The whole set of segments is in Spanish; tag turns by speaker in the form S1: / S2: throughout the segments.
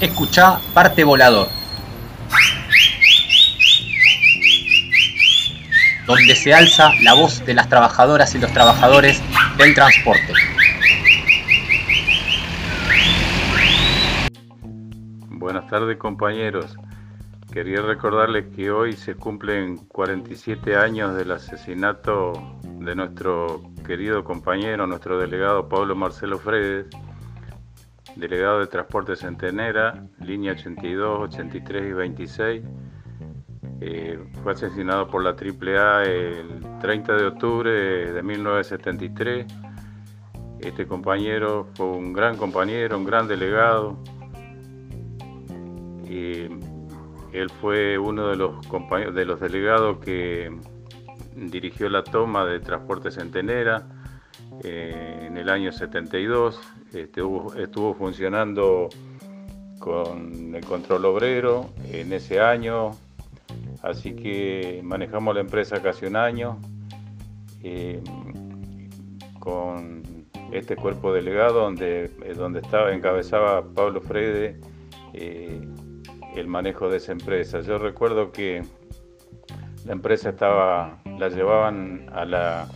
S1: Escuchá Parte Volador. Donde se alza la voz de las trabajadoras y los trabajadores del transporte.
S2: Buenas tardes compañeros. Quería recordarles que hoy se cumplen 47 años del asesinato de nuestro querido compañero, nuestro delegado Pablo Marcelo Fredes, delegado de Transporte Centenera, línea 82, 83 y 26. Eh, fue asesinado por la AAA el 30 de octubre de 1973. Este compañero fue un gran compañero, un gran delegado. Él fue uno de los compañeros, de los delegados que dirigió la toma de Transporte Centenera eh, en el año 72. Este, estuvo funcionando con el control obrero en ese año, así que manejamos la empresa casi un año eh, con este cuerpo delegado donde, eh, donde estaba, encabezaba Pablo Frede el manejo de esa empresa. Yo recuerdo que la empresa estaba, la llevaban a la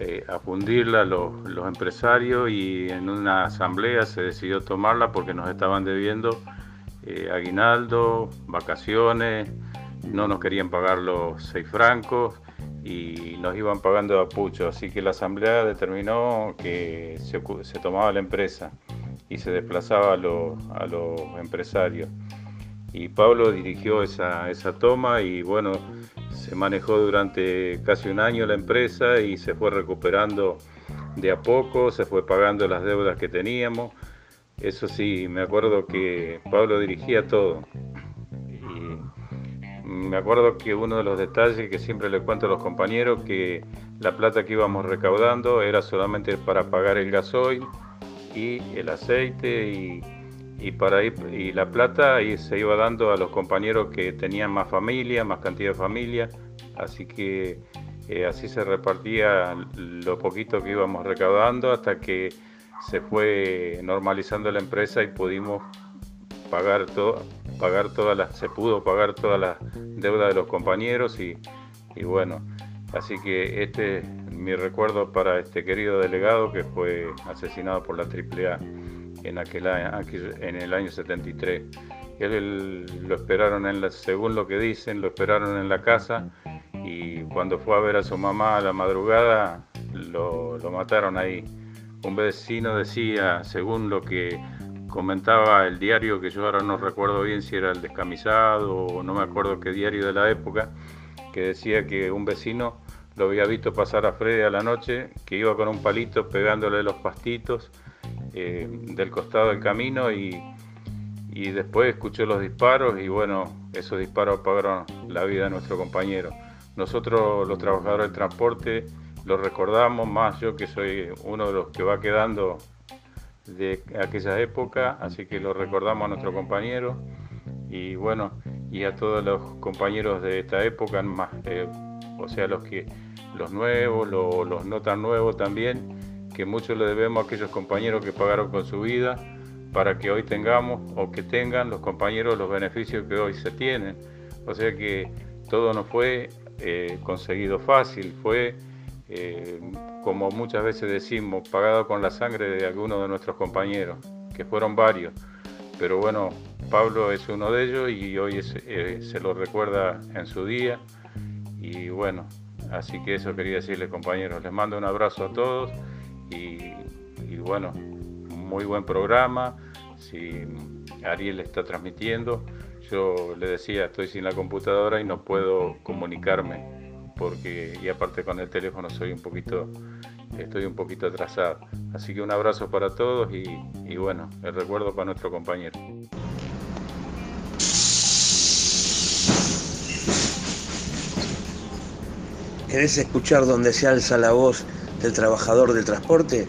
S2: eh, a fundirla los, empresarios y en una asamblea se decidió tomarla porque nos estaban debiendo eh, aguinaldo, vacaciones, no nos querían pagar los seis francos y nos iban pagando a pucho. Así que la asamblea determinó que se, tomaba la empresa y se desplazaba a los, a los empresarios. Y Pablo dirigió esa, esa toma y bueno, se manejó durante casi un año la empresa y se fue recuperando de a poco, se fue pagando las deudas que teníamos. Eso sí, me acuerdo que Pablo dirigía todo. Me acuerdo que uno de los detalles que siempre le cuento a los compañeros, que la plata que íbamos recaudando era solamente para pagar el gasoil y el aceite y, y para ir, y la plata y se iba dando a los compañeros que tenían más familia, más cantidad de familia, así que eh, así se repartía lo poquito que íbamos recaudando hasta que se fue normalizando la empresa y pudimos pagar todo, pagar todas las, se pudo pagar todas las deudas de los compañeros y, y bueno, así que este es mi recuerdo para este querido delegado que fue asesinado por la AAA en, aquel en el año 73. Él, lo esperaron, en la, según lo que dicen, lo esperaron en la casa y cuando fue a ver a su mamá a la madrugada lo, lo mataron ahí. Un vecino decía, según lo que comentaba el diario, que yo ahora no recuerdo bien si era el descamisado o no me acuerdo qué diario de la época, que decía que un vecino lo había visto pasar a Freddy a la noche, que iba con un palito pegándole los pastitos eh, del costado del camino y, y después escuchó los disparos y bueno, esos disparos apagaron la vida de nuestro compañero. Nosotros los trabajadores del transporte lo recordamos más yo que soy uno de los que va quedando de aquella época, así que lo recordamos a nuestro compañero y bueno, y a todos los compañeros de esta época, más, eh, o sea, los que los nuevos, los no tan nuevos también, que mucho le debemos a aquellos compañeros que pagaron con su vida para que hoy tengamos o que tengan los compañeros los beneficios que hoy se tienen. O sea que todo no fue eh, conseguido fácil, fue, eh, como muchas veces decimos, pagado con la sangre de algunos de nuestros compañeros, que fueron varios. Pero bueno, Pablo es uno de ellos y hoy eh, se lo recuerda en su día. Y bueno, así que eso quería decirles compañeros. Les mando un abrazo a todos y, bueno, muy buen programa. Si Ariel está transmitiendo, yo le decía, estoy sin la computadora y no puedo comunicarme porque y aparte con el teléfono soy un poquito estoy un poquito atrasado. Así que un abrazo para todos y, y bueno, el recuerdo para nuestro compañero.
S3: ¿Querés escuchar donde se alza la voz del trabajador del transporte?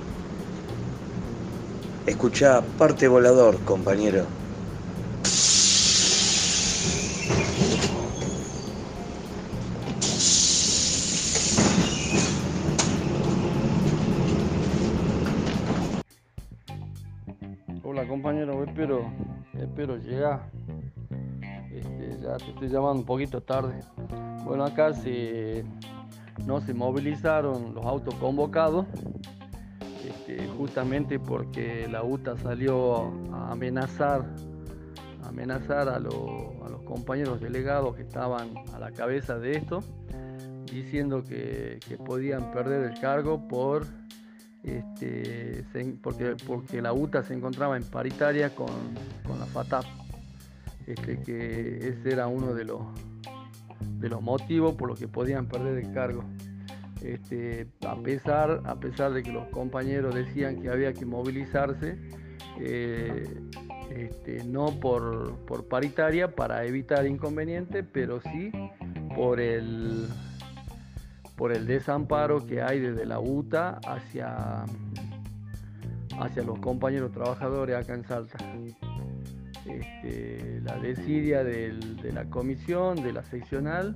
S3: Escucha parte volador, compañero.
S4: Hola compañero, espero espero llegar. Este, ya te estoy llamando un poquito tarde. Bueno, acá se, no se movilizaron los autos convocados, este, justamente porque la UTA salió a amenazar, amenazar a, los compañeros delegados que estaban a la cabeza de esto, diciendo que, podían perder el cargo por este, porque, porque la UTA se encontraba en paritaria con, la FATAP, este, que ese era uno de los, de los motivos por los que podían perder el cargo. Este, a, pesar, a pesar de que los compañeros decían que había que movilizarse, eh, este, no por, por, paritaria para evitar inconvenientes, pero sí por el, por el desamparo que hay desde la UTA hacia, hacia los compañeros trabajadores acá en Salta. Este, la desidia de la comisión, de la seccional,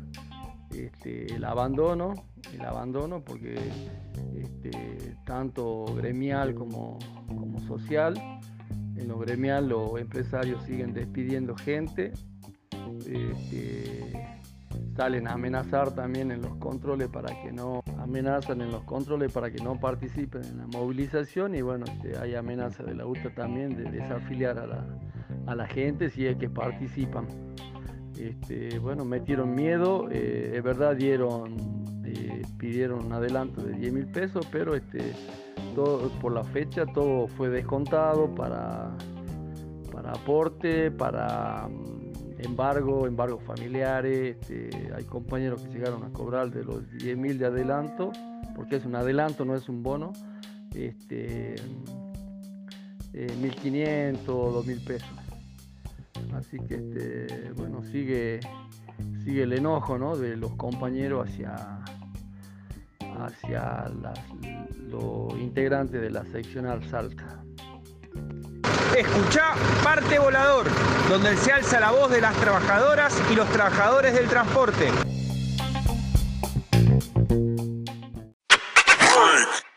S4: este, el abandono, el abandono porque este, tanto gremial como, social, en lo gremial los empresarios siguen despidiendo gente, salen a amenazar también en los controles para que no amenazan en los controles para que no participen en la movilización y bueno hay amenaza de la UTA también de desafiliar a la, a la gente si es que participan este, bueno metieron miedo eh, es verdad dieron eh, pidieron un adelanto de 10 mil pesos pero este por la fecha todo fue descontado para para aporte para embargo, embargos familiares, este, hay compañeros que llegaron a cobrar de los 10 mil de adelanto, porque es un adelanto, no es un bono, este, eh, 1.500 o 2.000 pesos. Así que, este, bueno, sigue, sigue el enojo ¿no? de los compañeros hacia, hacia los integrantes de la seccional Salta.
S5: Escucha Parte Volador, donde se alza la voz de las trabajadoras y los trabajadores del transporte.